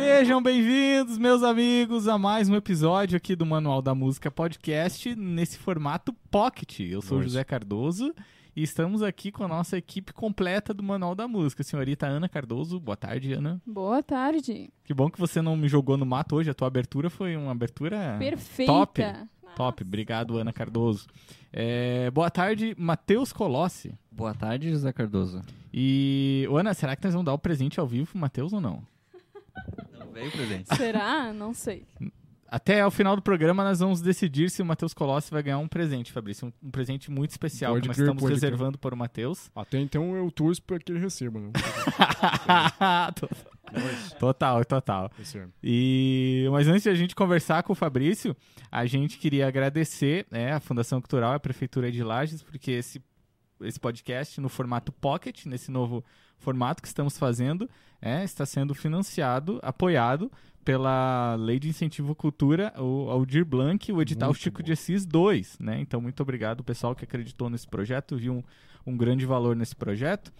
Sejam bem-vindos, meus amigos, a mais um episódio aqui do Manual da Música Podcast, nesse formato Pocket. Eu sou Nossa. José Cardoso e estamos aqui com a nossa equipe completa do Manual da Música. Senhorita Ana Cardoso, boa tarde, Ana. Boa tarde. Que bom que você não me jogou no mato hoje, a tua abertura foi uma abertura Perfeita. top. top. Obrigado, Ana Cardoso. É, boa tarde, Matheus Colossi. Boa tarde, José Cardoso. E, Ana, será que nós vamos dar o presente ao vivo pro Matheus ou não? Veio presente. Será? Não sei. Até o final do programa nós vamos decidir se o Matheus Colossi vai ganhar um presente, Fabrício. Um, um presente muito especial Pode que nós crer, estamos reservando para o Matheus. Até então eu torço para que ele receba, né? total, total. Recebe. E, mas antes de a gente conversar com o Fabrício, a gente queria agradecer né, a Fundação Cultural e a Prefeitura de Lages, porque esse, esse podcast no formato Pocket, nesse novo formato que estamos fazendo, é, está sendo financiado, apoiado pela Lei de Incentivo à Cultura, o Aldir Blanc, o edital Muito Chico bom. de Assis 2. Né? Então, muito obrigado, pessoal, que acreditou nesse projeto, viu um, um grande valor nesse projeto.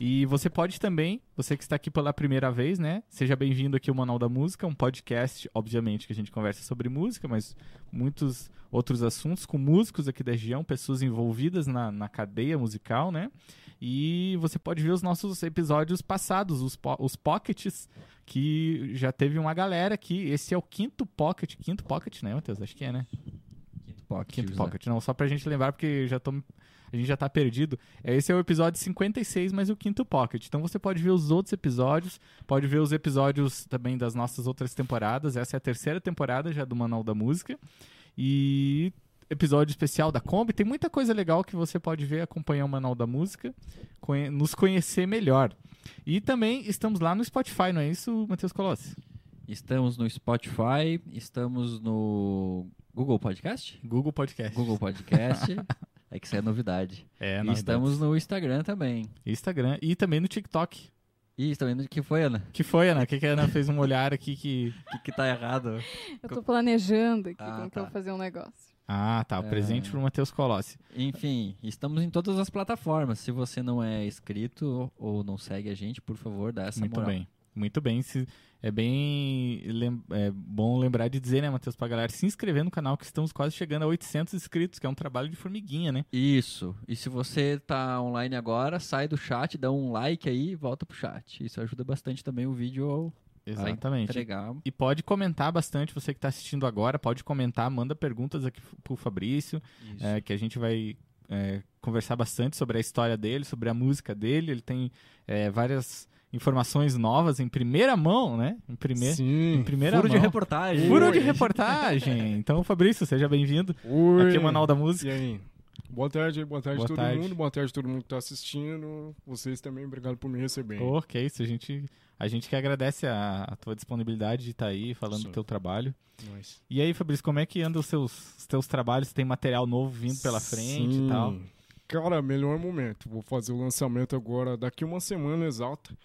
E você pode também, você que está aqui pela primeira vez, né? Seja bem-vindo aqui ao Manual da Música, um podcast, obviamente, que a gente conversa sobre música, mas muitos outros assuntos com músicos aqui da região, pessoas envolvidas na, na cadeia musical, né? E você pode ver os nossos episódios passados, os, po os pockets, que já teve uma galera aqui. Esse é o quinto pocket, quinto pocket, né, Matheus? Acho que é, né? Quinto pocket. Quinto. Pocket. Não, só pra gente lembrar, porque já tô, a gente já tá perdido. É, Esse é o episódio 56, mas o quinto Pocket. Então você pode ver os outros episódios, pode ver os episódios também das nossas outras temporadas. Essa é a terceira temporada já do Manual da Música. E episódio especial da Kombi. Tem muita coisa legal que você pode ver, acompanhar o Manual da Música, conhe- nos conhecer melhor. E também estamos lá no Spotify, não é isso, Matheus Colossi? Estamos no Spotify, estamos no Google Podcast? Google Podcast. Google Podcast. é que isso é novidade. É, e novidades. estamos no Instagram também. Instagram e também no TikTok. Ih, está vendo o que foi, Ana? Que foi, Ana? O que, que a Ana fez um olhar aqui que. O que, que tá errado? Eu tô planejando aqui Ah, como que tá. eu vou fazer um negócio. Ah, tá. O É. presente pro Matheus Colossi. Enfim, estamos em todas as plataformas. Se você não é inscrito ou não segue a gente, por favor, dá essa Muito moral. bem. Muito bem. Se- é bem lem- é bom lembrar de dizer, né, Matheus, pra galera se inscrever no canal, que estamos quase chegando a 800 inscritos, que é um trabalho de formiguinha, né? Isso. E se você tá online agora, sai do chat, dá um like aí e volta pro chat. Isso ajuda bastante também o vídeo a Exatamente. entregar. E pode comentar bastante, você que está assistindo agora, pode comentar, manda perguntas aqui pro Fabrício, é, que a gente vai é, conversar bastante sobre a história dele, sobre a música dele. Ele tem é, várias informações novas em primeira mão, né? Em, primeira Sim. em primeira Furo de mão. reportagem. Furo de Oi. reportagem. Então, Fabrício, seja bem-vindo. Aqui é o Manual da E Música. aí? Boa tarde, boa tarde Boa todo tarde. mundo, boa tarde todo mundo que tá assistindo. Vocês também, obrigado por me receberem. Oh, que isso, a gente, a gente que agradece a, a tua disponibilidade de estar aí falando Sim. do teu trabalho. Nice. E aí, Fabrício, como é que andam os seus os teus trabalhos? Tem material novo vindo pela frente Sim. e tal? Cara, melhor momento. Vou fazer o lançamento agora daqui uma semana exata,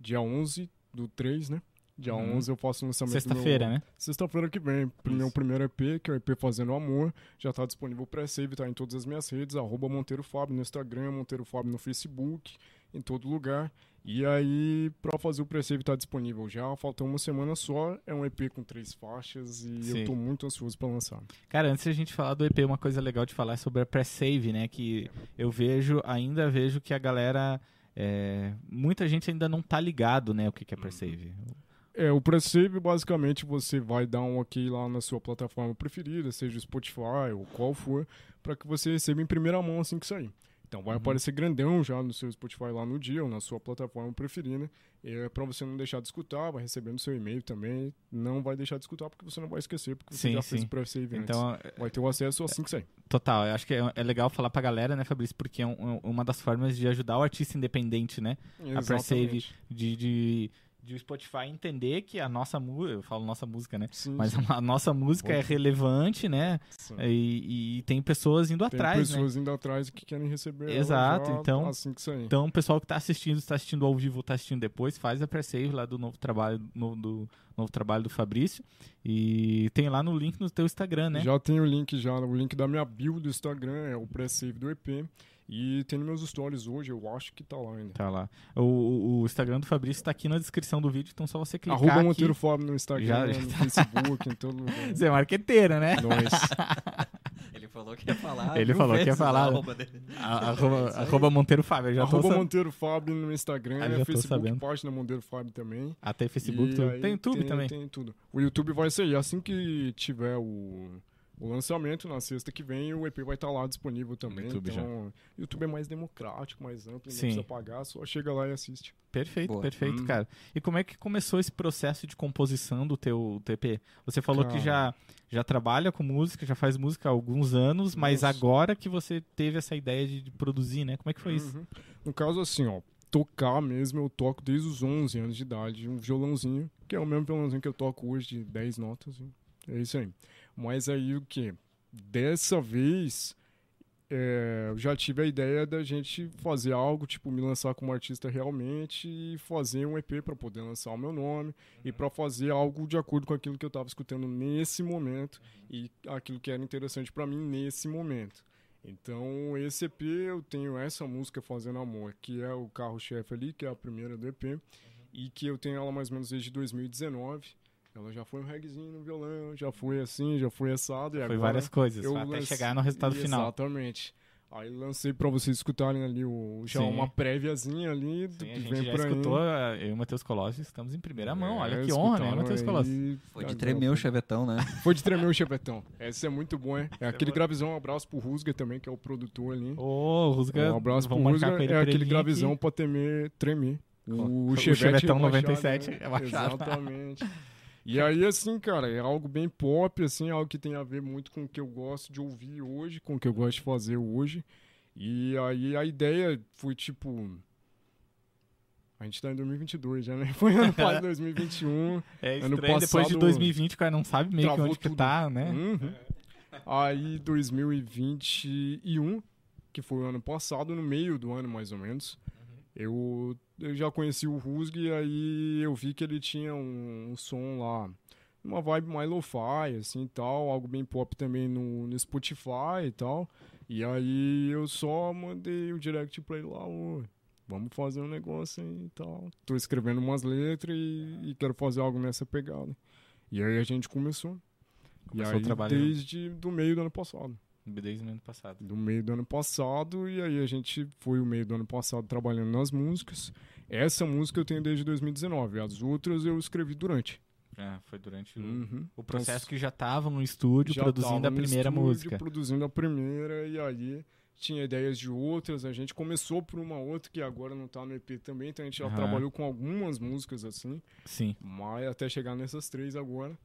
dia 11 do 3, né? Dia Uhum. 11 eu faço o lançamento Sexta-feira, meu... né? Sexta-feira que vem, pro meu Isso. primeiro EP, que é o EP Fazendo Amor, já tá disponível pré-save, tá em todas as minhas redes, arroba Monteiro Fábio no Instagram, Monteiro Fábio no Facebook, em todo lugar. E aí, pra fazer o pré-save tá disponível já, falta uma semana só, é um EP com três faixas e Sim. eu tô muito ansioso pra lançar. Cara, antes de a gente falar do EP, uma coisa legal de falar é sobre a pré-save, né? Que eu vejo, ainda vejo que a galera. é, muita gente ainda não tá ligado, né? O que, que é pré-save. É, o pré-save, basicamente, você vai dar um ok lá na sua plataforma preferida, seja o Spotify ou qual for, para que você receba em primeira mão assim que sair. Então vai Uhum. aparecer grandão já no seu Spotify lá no dia ou na sua plataforma preferida. É para você não deixar de escutar, vai receber no seu e-mail também. Não vai deixar de escutar porque você não vai esquecer, porque você Sim, já fez sim. o pré-save antes. Então, Vai ter o acesso assim que sair. Total, eu acho que é, é legal falar pra galera, né, Fabrício? Porque é um- uma das formas de ajudar o artista independente, né? A pré-save Exatamente. de, de, de o Spotify entender que a nossa música, eu falo nossa música, né? Sim, Mas a nossa música é Ótimo. relevante, né? E, e tem pessoas indo Tem atrás, né? pessoas indo atrás que querem receber Exato, já então- assim. Então, o pessoal que tá assistindo, está assistindo ao vivo, está assistindo depois, faz a pré-save lá do novo trabalho, no- do novo trabalho do Fabrício. E tem lá no link no teu Instagram, né? Já tem o link já, o link da minha bio do Instagram, é o pré-save do EP. E tem nos meus stories hoje, eu acho que tá lá ainda. Tá lá. O, o- Instagram do Fabrício tá aqui na descrição do vídeo, então só você clicar Arroba aqui. Monteiro Fábio no Instagram, Já- já no Facebook, em todo lugar. Você é marqueteira, né? Nós. Ele falou que ia falar. Ele falou que ia falar, a arroba. A- Arroba, arroba Monteiro Fábio. Eu já tô Arroba Monteiro Fábio no Instagram, Ah, já é tô Facebook, sabendo. página Monteiro Fábio também. Até Facebook, tem YouTube tem, também. Tem tudo. O YouTube vai sair assim que tiver o, o lançamento, na sexta que vem, o EP vai estar lá disponível também. YouTube então, o YouTube é mais democrático, mais amplo, não Sim. precisa pagar, só chega lá e assiste. Perfeito, Boa. perfeito, Hum. cara. E como é que começou esse processo de composição do teu TP? Você falou que Cara. já, já trabalha com música, já faz música há alguns anos, mas Nossa. agora que você teve essa ideia de, produzir, né? Como é que foi isso? Uhum. No caso, assim, ó, tocar mesmo, eu toco desde os 11 anos de idade, um violãozinho, que é o mesmo violãozinho que eu toco hoje, de 10 notas. hein? É isso aí. Mas aí o que? Dessa vez, é, eu já tive a ideia da gente fazer algo, tipo, me lançar como artista realmente e fazer um EP para poder lançar o meu nome e para fazer algo de acordo com aquilo que eu estava escutando nesse momento e aquilo que era interessante para mim nesse momento. Então, esse EP eu tenho essa música Fazendo Amor, que é o carro-chefe ali, que é a primeira do EP, e que eu tenho ela mais ou menos desde 2019. Ela já foi um reggaezinho no violão, já foi assim, já foi assado. E Foi agora várias coisas, eu até lancei- chegar no resultado final. Exatamente. Aí lancei pra vocês escutarem ali o, já Sim. uma préviazinha ali do Sim, que a gente vem já por aí. escutou, eu e o Matheus Colossi estamos em primeira mão. Olha É, que honra, né, Matheus Colossi? Foi de tremer o chevetão, né? Foi de tremer o chevetão. Essa é muito bom, é. É aquele gravizão, um abraço pro Rusga também, que é o produtor ali. Ô, Rusga, Um abraço pro Rusga, é pra aquele ele gravizão aqui. pra temer, tremer. O O, Chevette Chevetão rebaixado, 97 né? é baixado. Exatamente. E aí, assim, cara, é algo bem pop, assim, algo que tem a ver muito com o que eu gosto de ouvir hoje, com o que eu gosto de fazer hoje. E aí a ideia foi tipo. A gente tá em 2022 já, né? Foi ano passado, 2021. É Ano estranho, depois de passado, 2020 o cara não sabe meio que onde que tudo. tá, né? Uhum. Aí 2021, que foi o ano passado, no meio do ano mais ou menos, eu, eu já conheci o Rusg e aí eu vi que ele tinha um, um som lá, uma vibe mais lo-fi, assim e tal, algo bem pop também no, no Spotify e tal. E aí eu só mandei o direct pra ele lá, ô, vamos fazer um negócio e tal. Tô escrevendo umas letras e, e quero fazer algo nessa pegada. E aí a gente começou. Começou e aí, desde do meio do ano passado. Desde o ano passado. Do meio do ano passado, e aí a gente foi o meio do ano passado trabalhando nas músicas. Essa música eu tenho desde 2019, as outras eu escrevi durante. É, foi durante o, Uhum. o processo que já tava no estúdio produzindo a no primeira estúdio, música. Produzindo a primeira, e aí tinha ideias de outras. A gente começou por uma outra que agora não tá no EP também, então a gente já trabalhou com algumas músicas assim. Sim. Mas até chegar nessas três agora.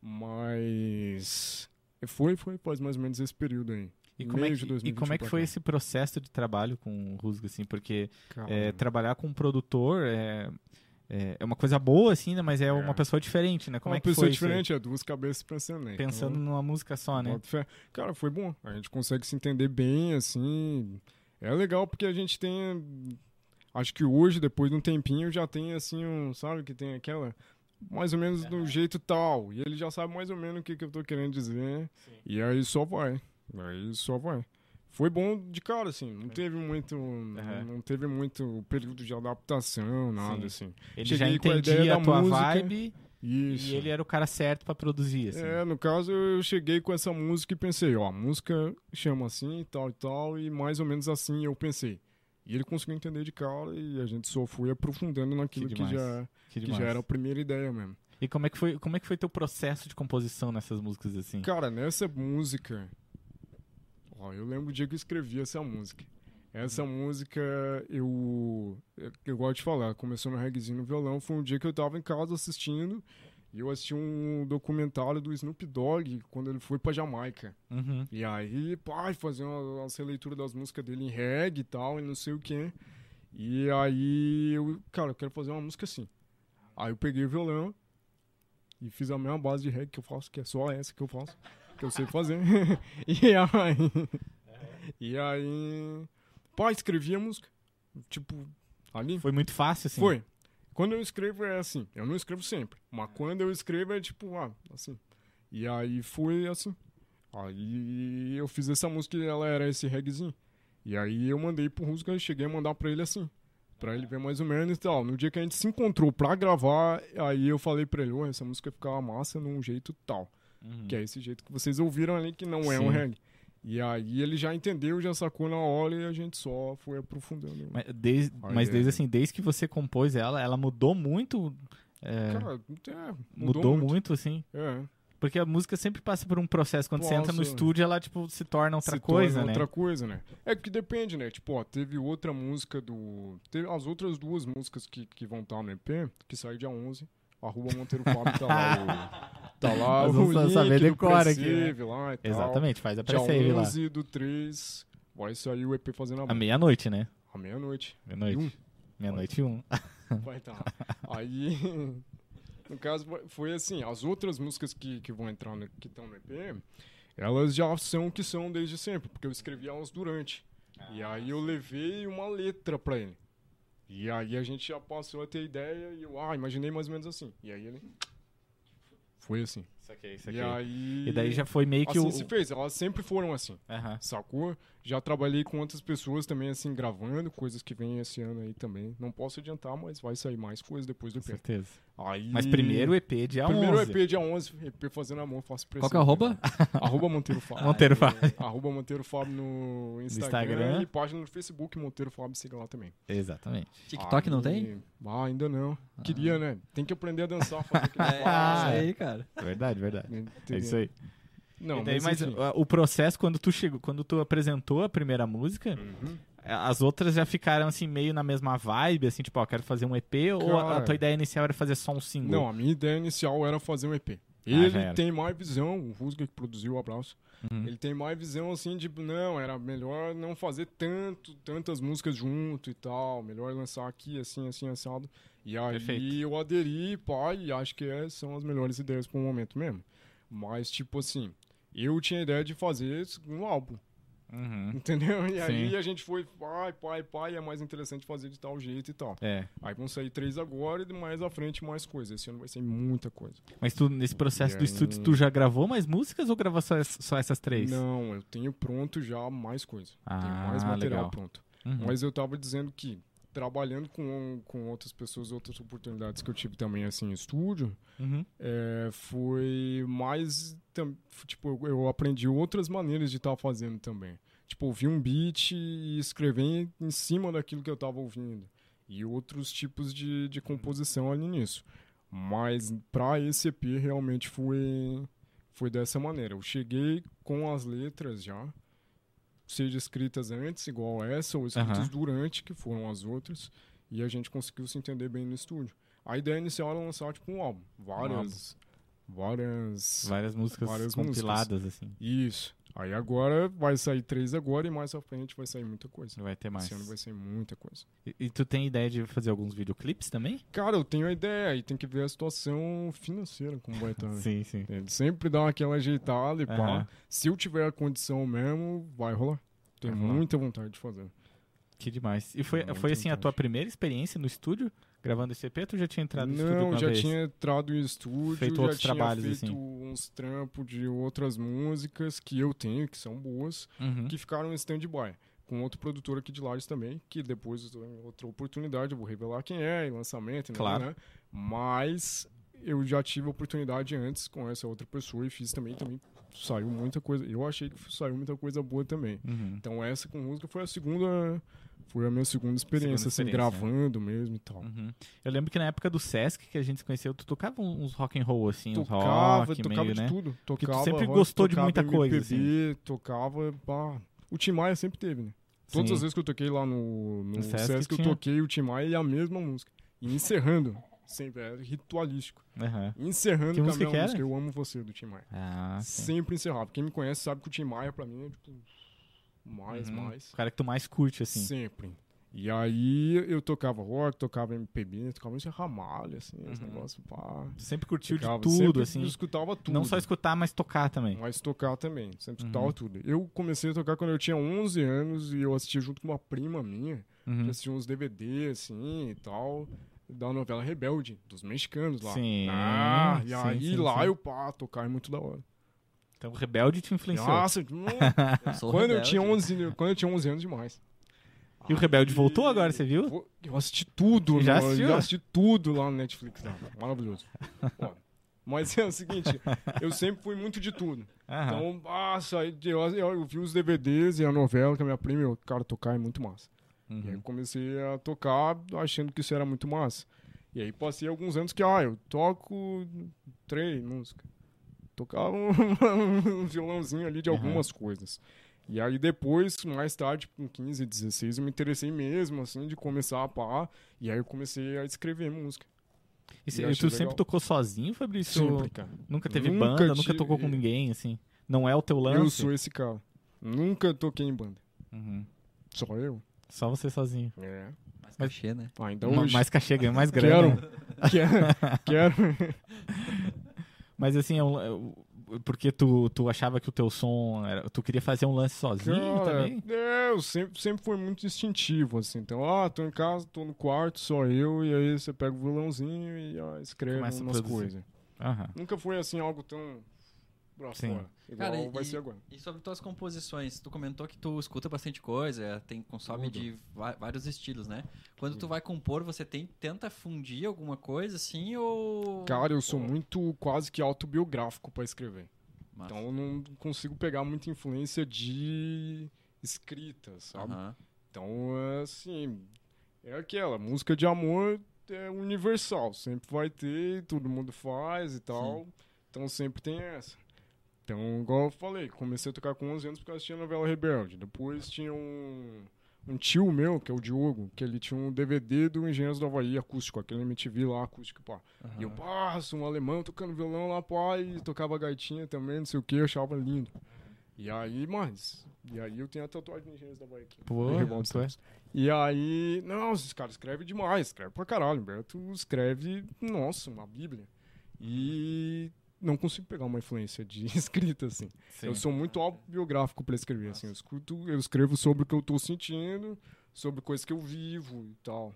Mas. Foi, foi, faz mais ou menos esse período aí. E como, é que, e como é que 2021 foi esse processo de trabalho com o Rusga, assim? Porque é, trabalhar com um produtor é, é, é uma coisa boa, assim, né? Mas é, É. uma pessoa diferente, né? Como uma é que pessoa foi aí? diferente, é duas cabeças pensando, né? Pensando Então, numa música só, né? fé. Cara, foi bom. A gente consegue se entender bem, assim. É legal porque a gente tem. Acho que hoje, depois de um tempinho, já tem assim, um, sabe, que tem aquela. Mais ou menos do jeito tal. E ele já sabe mais ou menos o que, que eu tô querendo dizer. E aí só vai. Aí só vai. Foi bom de cara, assim. Não teve muito. Não teve muito período de adaptação, nada, Sim. assim. Ele Cheguei já a entendia a da tua música. vibe Isso. e ele era o cara certo pra produzir, assim. É, no caso eu cheguei com essa música e pensei, ó, a música chama assim e tal e tal, e mais ou menos assim eu pensei. E ele conseguiu entender de cara e a gente só foi aprofundando naquilo Que que, já, Que que já era a primeira ideia mesmo. E como é que foi, como é que foi teu processo de composição nessas músicas, assim? Cara, nessa música, ó, eu lembro o dia que eu escrevi essa música. Essa música, eu, eu, eu gosto de falar, começou no reggaezinho no violão, foi um dia que eu tava em casa assistindo, e eu assisti um documentário do Snoop Dogg, quando ele foi pra Jamaica. Uhum. E aí, pai, fazer uma, uma releitura das músicas dele em reggae e tal, e não sei o que. E aí, eu, cara, eu quero fazer uma música assim. Aí eu peguei o violão e fiz a mesma base de reggae que eu faço, que é só essa que eu faço, que eu sei fazer. e aí, e aí, pai, escrevi a música. Tipo, ali. Foi muito fácil, assim? Foi. Quando eu escrevo é assim, eu não escrevo sempre, mas quando eu escrevo é tipo, ah, assim. E aí foi assim. Aí eu fiz essa música e ela era esse reggaezinho. E aí eu mandei pro Rusga, cheguei a mandar pra ele assim. Pra ele ver mais ou menos e tal. No dia que a gente se encontrou pra gravar, aí eu falei pra ele, "Ô, essa música ficava massa num jeito tal. Uhum. Que é esse jeito que vocês ouviram ali, que não é um Sim. reggae. E aí ele já entendeu, já sacou na hora e a gente só foi aprofundando. Mas, desde, Aí mas é. desde assim, desde que você compôs ela, ela mudou muito. é, Cara, é, mudou, muito. assim. É. Porque a música sempre passa por um processo. Quando você entra no estúdio, ela, tipo, se torna outra se coisa, torna né? outra coisa, né? É que depende, né? Tipo, ó, teve outra música do... Teve as outras duas músicas que, que vão estar no EP, que sai dia 11. Arroba Monteiro Fábio tá lá. Tá lá Nós o link saber do decora aqui, né? lá e tal. Exatamente, faz a pré-save lá. 11 do 3 vai sair o EP Fazendo À Amor. meia-noite, né? À meia-noite. Meia-noite. Um. Meia-noite e um. Vai estar. Aí, no caso, foi- assim, as outras músicas que, que vão entrar, no, que estão no EP, elas já são o que são desde sempre, porque eu escrevi elas durante. E aí eu levei uma letra pra ele. E aí a gente já passou a ter ideia e eu, ah, imaginei mais ou menos assim. E aí ele... Foi assim. Isso aqui, isso E aí... E daí já foi meio que assim o. se fez, elas sempre foram assim. Aham. Sacou? Já trabalhei com outras pessoas também, assim, gravando, coisas que vem esse ano aí também. Não posso adiantar, mas vai sair mais coisas depois do Com EP. certeza. Aí... Mas primeiro EP dia Primeiro 11. EP dia 11, EP fazendo amor, faço pressão. Qual que é o arroba? Arroba Monteiro Fábio. Monteiro Fábio. Arroba Monteiro Fábio no Instagram, Instagram. e página no Facebook, Monteiro Fábio, siga lá também. Exatamente. TikTok não Aí- tem? Ah, ainda não. Queria, né? Tem que aprender a dançar, fazer É, isso aí, cara. Verdade, verdade. É isso aí. Não, e daí, mas, mas o processo, quando tu chegou, quando tu apresentou a primeira música, Uhum. as outras já ficaram assim, meio na mesma vibe, assim, tipo, ó, quero fazer um EP, ou a, a Cara. tua ideia inicial era fazer só um single? Não, a minha ideia inicial era fazer um EP. Ah, Ele era. tem mais visão, o Rusga que produziu o abraço. Uhum. Ele tem mais visão assim de não, era melhor não fazer tanto, tantas músicas junto e tal, melhor lançar aqui assim, assim, assado. E aí Perfeito. eu aderi, pá, e acho que é- são as melhores ideias pro momento mesmo. Mas tipo assim, eu tinha a ideia de fazer um álbum, Uhum. entendeu? E aí Sim. a gente foi, pai, pai, pai, é mais interessante fazer de tal jeito e tal. É. Aí vão sair três agora e mais à frente mais coisas. Esse ano vai ser muita coisa. Mas tu, nesse processo do estúdio, aí- tu já gravou mais músicas ou gravou só, só essas três? Não, eu tenho pronto já mais coisa. tenho Ah, mais material legal. pronto. Uhum. Mas eu tava dizendo que trabalhando com, com outras pessoas, outras oportunidades que eu tive também assim em estúdio, Uhum. é, foi mais tipo eu, aprendi outras maneiras de estar fazendo também. Tipo, ouvir um beat e escrever em, cima daquilo que eu tava ouvindo e outros tipos de, de composição ali nisso. Mas pra esse EP realmente foi foi dessa maneira. Eu cheguei com as letras já, seja escritas antes, igual essa, ou escritas Aham. durante, que foram as outras, e a gente conseguiu se entender bem no estúdio. A ideia inicial era lançar tipo um álbum, várias, várias, Várias músicas Várias compiladas, assim. isso. Aí agora vai sair três agora e mais à frente vai sair muita coisa. Vai ter mais. Esse ano vai sair muita coisa. E, e tu tem ideia de fazer alguns videoclipes também? Cara, eu tenho a ideia e tem que ver a situação financeira como vai estar. né? Sim, sim. Ele sempre dá aquela ajeitada e pá. Aham. Se eu tiver a condição mesmo, vai rolar. Tenho rolar. muita vontade de fazer. Que demais. E foi, foi assim a tua vontade. primeira experiência no estúdio, gravando esse EP, ou tu já tinha entrado no estúdio Não, já vez? tinha entrado em estúdio, Feito já outros tinha trabalhos, feito assim. uns trampos de outras músicas que eu tenho, que são boas, Uhum. que ficaram em stand-by. Com outro produtor aqui de Lages também, que depois, em outra oportunidade, eu vou revelar quem é, em lançamento, né, Claro. né? Mas eu já tive oportunidade antes com essa outra pessoa e fiz também, também saiu muita coisa. Eu achei que saiu muita coisa boa também. Uhum. Então essa com música foi a segunda, foi a minha segunda experiência, assim, experiência, gravando mesmo e tal. Uhum. Eu lembro que na época do Sesc que a gente se conheceu, tu tocava uns rock and roll, assim, uns tocava, rock tocava meio, de né? tudo. tu Tocava sempre rock, gostou de muita coisa, assim. MPB, Tocava, pá. O Tim Maia sempre teve, né? Todas Sim. as vezes que eu toquei lá no, no, No Sesc Sesc, eu toquei o Tim Maia e a mesma música. E encerrando, sempre, era ritualístico. Aham. Encerrando Que com a música minha música, Eu Amo Você, do Tim Maia. Ah. Sempre encerrava. Quem me conhece sabe que o Tim Maia, pra mim, é tipo, mais, Uhum. mais. O cara que tu mais curte, assim. Sempre. E aí eu tocava rock, tocava MPB, tocava esse ramalho, assim, esse Uhum. negócio, pá. Sempre curtiu Tocava, de tudo, sempre assim. escutava tudo. Não só escutar, mas tocar também. Mas tocar também, sempre Uhum. escutava tudo. Eu comecei a tocar quando eu tinha 11 anos e eu assistia junto com uma prima minha. Uhum. Eu assistia uns DVD, assim, e tal, da novela Rebelde, dos mexicanos lá. Sim, Ah, e sim, aí sim, lá sim. eu, pá, tocar é muito da hora. Então o Rebelde te influenciou. Nossa, Eu quando, eu tinha 11, quando eu tinha 11 anos demais. E o Rebelde voltou agora, você viu? Eu assisti tudo. Já no- assistiu? Eu assisti tudo lá no Netflix. Maravilhoso. Ó, mas é o seguinte, eu sempre fui muito de tudo. Aham. Então, nossa, eu, eu, eu vi os DVDs e a novela que a minha prima, eu, cara, tocar é muito massa. E aí eu Uhum. comecei a tocar achando que isso era muito massa. E aí passei alguns anos que, ah, eu toco três músicas. Tocava um, um violãozinho ali de Uhum. algumas coisas. E aí depois, mais tarde, com 15, 16, eu me interessei mesmo, assim, de começar a pá. E aí eu comecei a escrever música. E, e tu sempre legal. tocou sozinho, Fabrício? Sempre, cara. Nunca teve Nunca banda, nunca tocou com ninguém, assim? Não é o teu lance? Eu sou esse cara. Nunca toquei em banda. Uhum. Só eu. Só você sozinho. É. Mais cachê, né? Ainda Ma- hoje. mais cachê, ganha mais grana. Quero. quero. quero. Mas assim, é um- é porque tu, tu achava que o teu som era, tu queria fazer um lance sozinho Cara, também? É, eu sempre, sempre fui muito instintivo, assim. Então, ah, tô em casa, tô no quarto, só eu, e aí você pega o violãozinho e ah, escreve Começa umas coisas. Aham. Nunca foi, assim, algo tão Sim. Igual Cara, e- vai ser agora. E sobre tuas composições, tu comentou que tu escuta bastante coisa, tem consome Tudo. de vários estilos, né? Quando tu vai compor, você tem tenta fundir alguma coisa assim ou Cara, eu sou muito quase que autobiográfico pra escrever. Massa. Então, eu não consigo pegar muita influência de escrita, sabe? Aham. Então, é assim, é aquela, música de amor é universal, sempre vai ter, todo mundo faz e tal, então sempre tem essa. Então, igual eu falei, comecei a tocar com 11 anos porque eu assistia a novela Rebelde, depois tinha um, um tio meu, que é o Diogo, que ele tinha um DVD do Engenheiros do Havaí acústico, aquele MTV lá acústico, pá. E eu, passo, um alemão tocando violão lá, pá, e tocava gaitinha também, não sei o que, eu achava lindo. E aí, mas, e aí eu tenho a tatuagem do Engenheiros do Havaí aqui. Pô, é? E aí, não, esses caras escrevem demais, escreve pra caralho. Humberto escreve, nossa, uma bíblia. E não consigo pegar uma influência de escrita, assim. Sim. Eu sou muito autobiográfico pra escrever, assim. Eu, escuto, eu escrevo sobre o que eu tô sentindo, sobre coisas que eu vivo e tal.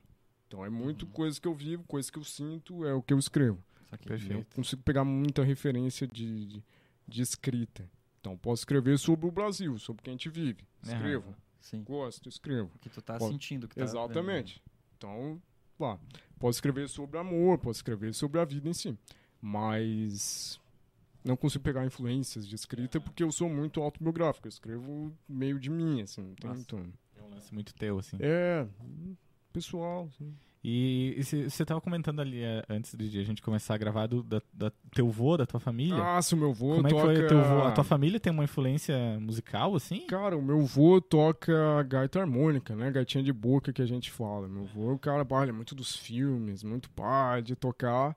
Então é muito Uhum. coisa que eu vivo, coisa que eu sinto, é o que eu escrevo. Saquei. Eu Perfeito. consigo pegar muita referência de, de, de escrita. Então posso escrever sobre o Brasil, sobre o que a gente vive. Escrevo, Sim. gosto, escrevo. O que tu tá Pode- sentindo, que tá Exatamente. Então, lá, posso escrever sobre amor, posso escrever sobre a vida em si. Mas não consigo pegar influências de escrita porque eu sou muito autobiográfico. Eu escrevo meio de mim, assim. Nossa. muito... É um lance muito teu, assim. É, pessoal. assim. E você tava comentando ali eh, antes de a gente começar a gravar do da, da teu vô, da tua família. Nossa, o meu vô Como é que toca... foi teu vô? A tua família tem uma influência musical, assim? Cara, o meu vô toca gaita harmônica, né? Gaitinha de boca que a gente fala. Meu vô, o cara, pá, é muito dos filmes, muito pá, de tocar.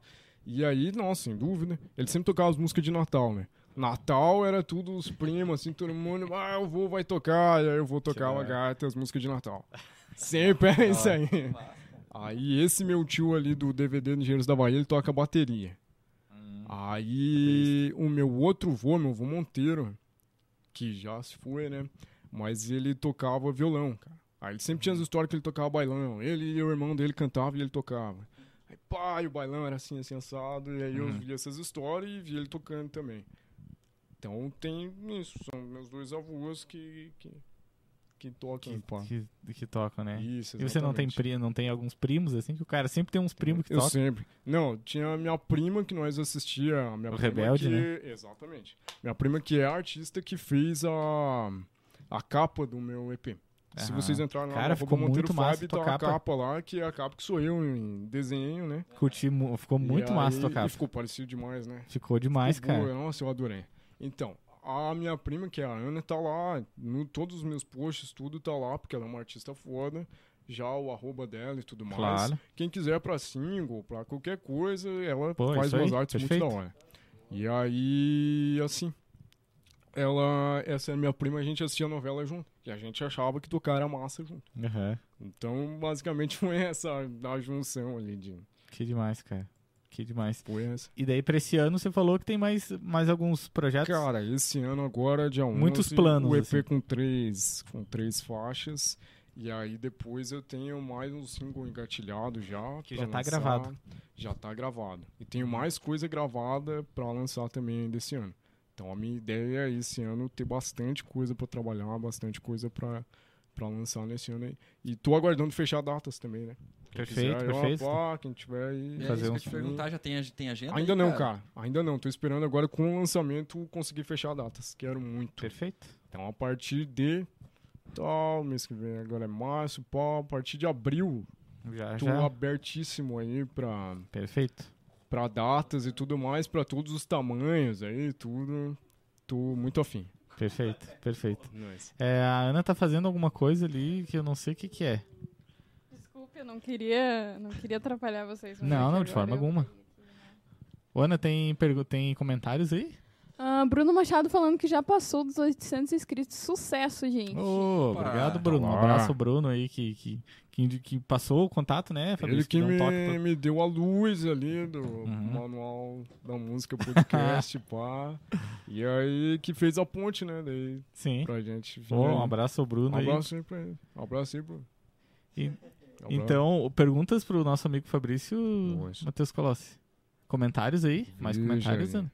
E aí, nossa, sem dúvida. Ele sempre tocava as músicas de Natal, né? Natal era tudo os primos, assim, todo mundo, ah, o vô vai tocar, e aí eu vou tocar legal. gaita, as músicas de Natal. Sempre era isso aí. Aí esse meu tio ali do DVD do Engenheiros da Bahia, ele toca bateria. Hum. Aí o meu outro vô, meu vô Monteiro, que já se foi, né? Mas ele tocava violão, cara. Aí ele sempre tinha as histórias que ele tocava bailão. Ele e o irmão dele cantavam e ele tocava. Aí pá, e o bailão era assim, assim, assado. E aí eu Uhum. via essas histórias e via ele tocando também. Então tem isso, são meus dois avós que, que, que tocam, Que, que, que tocam, né? Isso, E você não tem, exatamente. pri, não tem alguns primos, assim? Que o cara sempre tem uns primos que Eu tocam. sempre. Não, tinha a minha prima que nós assistia. Minha O prima Rebelde, que... né? Exatamente. Minha prima que é a artista que fez a, a capa do meu EP. Se Aham. vocês entrarem lá Cara, no ficou Monteiro muito massa tá capa. a capa lá, que é a capa que sou eu em desenho, né? Curti, ficou muito E massa aí- tua capa. E ficou parecido demais, né? Ficou demais, Ficou cara. boa, Nossa, eu adorei. Então, a minha prima, que é a Ana, tá lá. No, todos os meus posts, tudo tá lá, porque ela é uma artista foda. Já o arroba dela e tudo mais. Claro. Quem quiser pra single, pra qualquer coisa, ela Pô, faz aí, umas artes perfeito. muito da hora. E aí, assim, ela, essa é minha prima, a gente assistia novela junto. E a gente achava que tocar era massa junto. Aham. Então, basicamente, foi essa a junção ali de. Que demais, cara. Que demais. Foi essa. E daí, pra esse ano, você falou que tem mais, mais alguns projetos. Cara, esse ano agora, dia 11, Muitos planos, o EP assim. com três, com três faixas. E aí depois eu tenho mais um single engatilhado já. Que já tá lançar. gravado. Já tá gravado. E tenho mais coisa gravada pra lançar também ainda esse ano. Então a minha ideia é esse ano ter bastante coisa pra trabalhar, bastante coisa pra pra lançar nesse ano aí. E tô aguardando fechar datas também, né? Quem Perfeito, quiser, ó, perfeito. pá, quem tiver aí. É Fazer isso que um- te perguntar, já tem, tem agenda? Ainda aí, não, cara. Ainda não. Tô esperando agora com o lançamento conseguir fechar datas. Quero muito. Perfeito. Então a partir de tal, mês que vem, agora é março, pá, a partir de abril, Já, tô já. abertíssimo aí pra, Perfeito. Pra datas e tudo mais, pra todos os tamanhos aí, tudo. Tô muito afim. Perfeito, perfeito. É, a Ana tá fazendo alguma coisa ali que eu não sei o que que é. Desculpe, eu não queria, não queria atrapalhar vocês. Não, é não, de forma eu- alguma. Ô, Ana, tem, tem comentários aí? Ah, Bruno Machado falando que já passou dos 800 inscritos. Sucesso, gente. Opa. obrigado, Bruno. Um abraço ao Bruno aí que, que, que, que passou o contato, né, Ele Fabrício? que Deu um me, toque pra- me deu a luz ali do Uhum. manual da música podcast, pá. E aí que fez a ponte, né, daí Sim. pra gente. aí. um abraço ao Bruno Um abraço aí pra ele. Um abraço aí, Bruno. E-. Então, perguntas pro nosso amigo Fabrício. Matheus Colossi. Comentários aí? Mais Veja comentários, aí. Ana?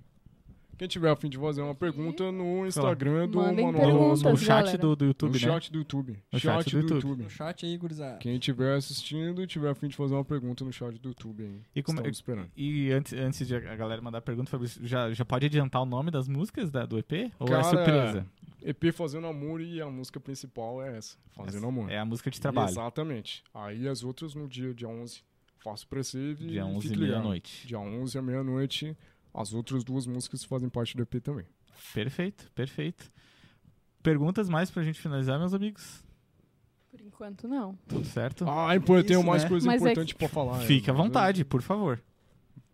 Quem tiver a fim de fazer uma pergunta no Instagram do Mandem Manual. No, no chat do, do No YouTube, né? chat do YouTube. No chat do YouTube. No chat aí, gurizada. Quem estiver assistindo e tiver a fim de fazer uma pergunta no chat do YouTube aí. E como- Estamos esperando. E antes, antes de a galera mandar pergunta, Fabrício, já, já pode adiantar o nome das músicas da, do EP? Ou é Cara, surpresa? EP Fazendo Amor e a música principal é essa. Fazendo Amor. É a música de trabalho. Exatamente. Aí as outras no dia, dia 11. Faço pre-save e Dia 11 fique e meia-noite. Dia 11 à meia-noite. As outras duas músicas fazem parte do EP também. Perfeito, perfeito. Perguntas mais pra gente finalizar, meus amigos? Por enquanto, não. Tudo certo? Ah, eu tenho mais né? coisa Mas é importante pra falar. Fique à né? vontade, por favor.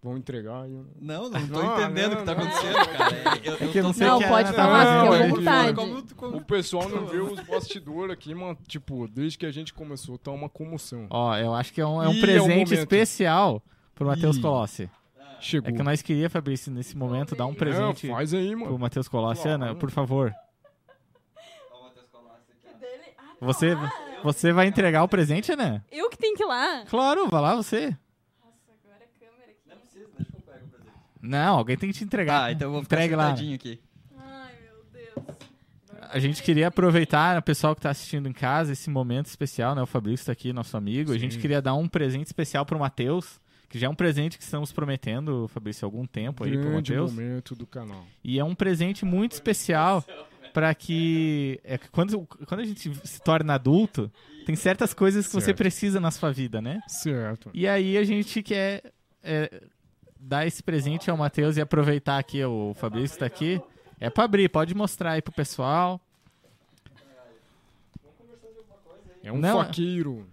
Vão entregar aí. né? Não, não tô Não, entendendo o que tá não, não. acontecendo, cara. Eu, É que eu não sei Não, que pode falar, Não, fique é à que- vontade. Como, como, O pessoal não vê os bastidores aqui, mano. Tipo, desde que a gente começou, tá uma comoção. Ó, eu acho que é um, é um é um presente especial pro Matheus. Colossi. Chegou. É que nós queria, Fabrício, nesse momento, dar um presente É, faz aí, pro mano. Matheus Colossi. Claro. Ana, por favor. Você, você vai entregar o presente, Ana? Eu que tenho que ir lá. Claro, vai lá você. Nossa, agora a câmera aqui. Não precisa, deixa que eu pego o presente. Não, alguém tem que te entregar. Ah, então eu vou ficar Entregue lá. aqui. Ai, meu Deus. A gente queria aproveitar, o pessoal que tá assistindo em casa, esse momento especial, né? O Fabrício tá aqui, nosso amigo. A gente Sim. queria dar um presente especial pro Matheus, que já é um presente que estamos prometendo, Fabrício, há algum tempo aí pro Grande Matheus. momento do canal. E é um presente muito especial para que, é quando, quando a gente se torna adulto, tem certas coisas que você Certo. precisa na sua vida, né? Certo. E aí a gente quer é, dar esse presente ao Matheus e aproveitar aqui, o Fabrício tá aqui. É pra abrir, pode mostrar aí pro pessoal. É um Não, faqueiro.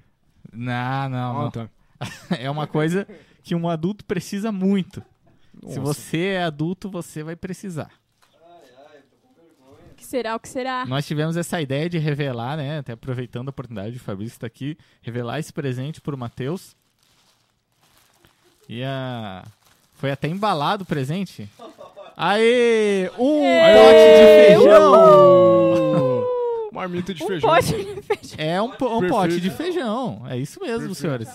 Não, não, Ah, não. tá. É uma coisa que um adulto precisa muito. Se Nossa. você é adulto, você vai precisar. O que será, o que será? Nós tivemos essa ideia de revelar, né? Até aproveitando a oportunidade, o Fabrício está aqui, revelar esse presente pro Matheus. E a... foi até embalado o presente. Aê! Um pote de feijão! Marmita de Um feijão. pote de feijão. É um, um pote de feijão. É isso mesmo, Perfeito. senhores.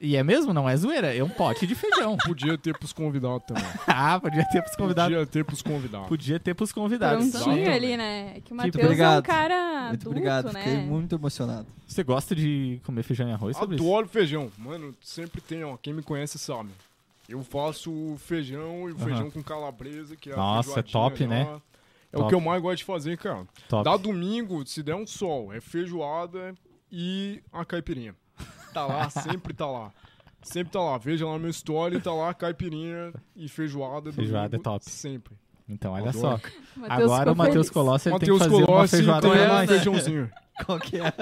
E é mesmo? Não é zoeira. É um pote de feijão. Podia ter pros convidados também. ah, podia ter pros convidados. Podia ter pros convidados. Podia ter pros convidados. Prontinho ali, né? É que o Matheus é um obrigado. cara Muito adulto, obrigado, né? fiquei muito emocionado. Você gosta de comer feijão e arroz, Fabrício? Adoro feijão. Mano, sempre tem, ó. Quem me conhece sabe. Eu faço feijão e feijão com calabresa, que é a Nossa, é top, né? É Top. o que eu mais gosto de fazer, cara. Top. Dá domingo, se der um sol, é feijoada e a caipirinha. Tá lá, sempre tá lá. Sempre tá lá. Veja lá meu story, tá lá caipirinha e feijoada. Feijoada é domingo, top. Sempre. Então, olha Adoro. só. Matheus Agora o Matheus. Colossi ele tem que fazer uma Colossi feijoada tem pra um nós. feijãozinho. Qual que é?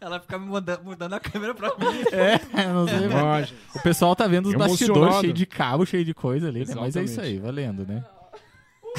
Ela fica me manda- mudando a câmera pra mim. É, não sei. Imagem. O pessoal tá vendo os bastidores Emocionado. cheio de cabo, cheio de coisa ali, né? Mas é isso aí, valendo, né?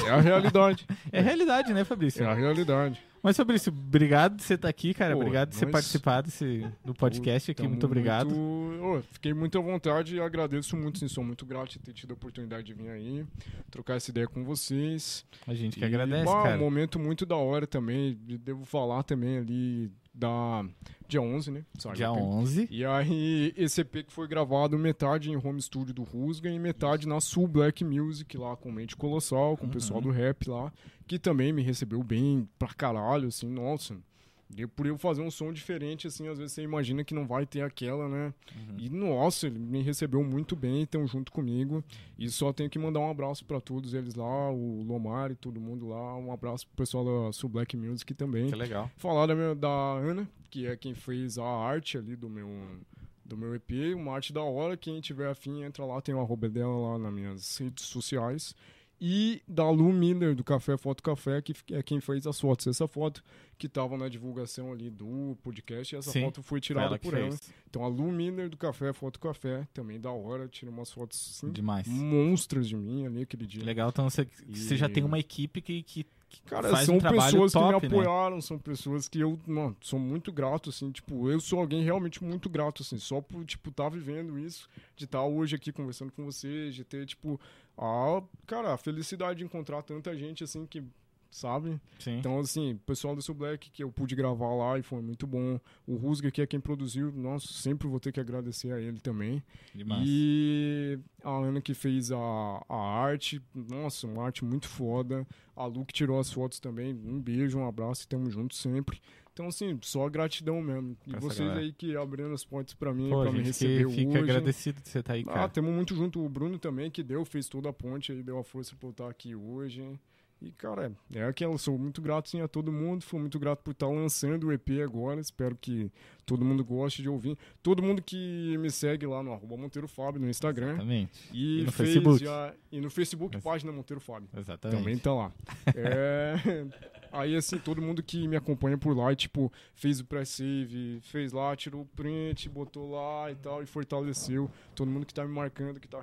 É a realidade. É realidade, né, Fabrício? É a realidade. Mas, Fabrício, obrigado de você estar aqui, cara. Pô, obrigado de você participar desse, do podcast aqui. Muito obrigado. muito- Ô, fiquei muito à vontade e agradeço muito, sim. Sou muito grato de ter tido a oportunidade de vir aí, trocar essa ideia com vocês. A gente que E, agradece, bah, cara. Um momento muito da hora também. Devo falar também ali da dia 11, né? Dia o EP. 11. E aí, esse EP que foi gravado metade em home studio do Rusga e metade na Sul Black Music lá com Mente Colossal, com o pessoal do rap lá, que também me recebeu bem pra caralho, assim, nossa. E por eu fazer um som diferente, assim, às vezes você imagina que não vai ter aquela, né? E nossa, ele me recebeu muito bem, estão junto comigo. E só tenho que mandar um abraço pra todos eles lá, o Lomar e todo mundo lá. Um abraço pro pessoal da Sul Black Music também Que legal. falar da, minha- da Ana, que é quem fez a arte ali do meu, do meu EP, uma arte da hora. Quem tiver afim, entra lá, tem o arroba dela lá nas minhas redes sociais. E da Lu Miller, do Café Foto Café, que é quem fez as fotos. Essa foto que tava na divulgação ali do podcast, essa Sim, foto foi tirada ela por ela. fez. Então a Lu Miller do Café Foto Café, também da hora, tira umas fotos assim, Demais. monstras de mim ali aquele dia. Legal, então você, você já E- tem uma equipe que, que, Cara, faz são um pessoas top, que me né? apoiaram, são pessoas que eu, mano, sou muito grato, assim, tipo, eu sou alguém realmente muito grato, assim, só por, tipo, estar vivendo isso, de estar hoje aqui conversando com vocês, de ter, tipo, a, cara, a felicidade de encontrar tanta gente, assim, que, sabe? Sim. Então, assim, o pessoal do Sul Black que eu pude gravar lá e foi muito bom. O Rusga, que é quem produziu, nossa, sempre vou ter que agradecer a ele também. Demais. E a Ana que fez a, a arte, nossa, uma arte muito foda. A Lu que tirou as fotos também, um beijo, um abraço e tamo junto sempre. Então, assim, só gratidão mesmo. E vocês galera. aí que abrindo as portas pra mim, Pô, pra a me receber que fica hoje. agradecido de você estar aí, Ah, cara. tamo muito junto. O Bruno também, que deu, fez toda a ponte aí, deu a força pra eu estar aqui hoje. E, cara, é aquela, sou muito grato sim a todo mundo, fui muito grato por estar lançando o EP agora, espero que todo mundo goste de ouvir. Todo mundo que me segue lá no arroba Monteiro Fábio no Instagram. Exatamente. E, E no Facebook. já- e no Facebook, Mas- página Monteiro Fábio. Exatamente. Também tá lá. É, Aí, assim, todo mundo que me acompanha por lá, tipo, fez o pré-save, fez lá, tirou o print, botou lá e tal, e fortaleceu. Todo mundo que tá me marcando, que tá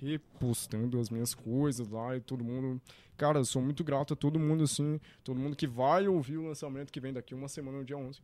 repostando as minhas coisas lá, e todo mundo. Cara, eu sou muito grato a todo mundo, assim, todo mundo que vai ouvir o lançamento que vem daqui uma semana, no dia 11.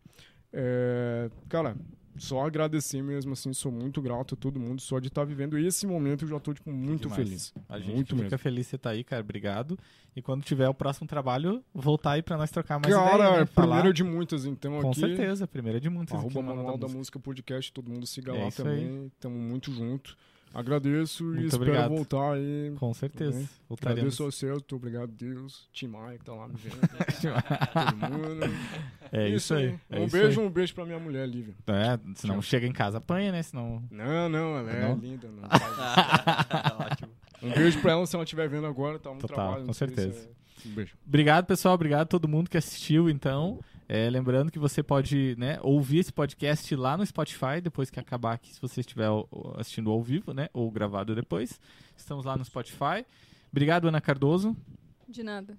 É, cara, só agradecer mesmo, assim, sou muito grato a todo mundo, só de estar vivendo esse momento eu já tô, tipo, muito Demais. feliz. A gente muito fica mesmo. feliz de você estar aí, cara. Obrigado. E quando tiver o próximo trabalho, voltar aí pra nós trocar mais Cara, ideia, né? é Falar- primeira de muitas, então, Com aqui. certeza, primeira de muitas. Arroba Manual da Música. Música Podcast, todo mundo siga É lá também. Tamo muito junto. Agradeço Muito e espero obrigado. voltar aí. Com certeza. Também. Voltaremos. Agradeço ao céu, muito obrigado, Deus. Tim Maia que tá lá me vendo. todo mundo. é isso aí. É um isso beijo, um beijo pra minha mulher, Lívia. aí. É, senão Tchau. chega em casa, apanha, né? Senão. Não, não, ela é Não? linda. Não faz isso. um beijo pra ela se ela estiver vendo agora, tá no Total, trabalho. com certeza. é- Um beijo. Obrigado, pessoal. Obrigado a todo mundo que assistiu, então. É, lembrando que você pode né, ouvir esse podcast lá no Spotify, depois que acabar aqui, se você estiver assistindo ao vivo, né? Ou gravado depois. Estamos lá no Spotify. Obrigado, Ana Cardoso. De nada.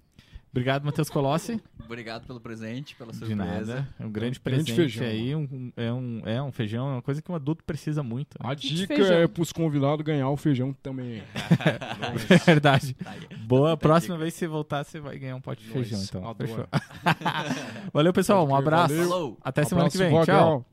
Obrigado, Matheus Colossi. Obrigado pelo presente, pela De surpresa. nada. É um grande Um grande presente feijão. aí. Um, um- é, um, é um feijão, é uma coisa que um adulto precisa muito. né? A dica é pros convidados ganhar o feijão também. É verdade. Tá. Boa, a próxima dica. vez que você voltar, você vai ganhar um pote de feijão, então. Fechou. Valeu, pessoal. Um abraço. valeu. Até semana que vem. Abraço, Tchau.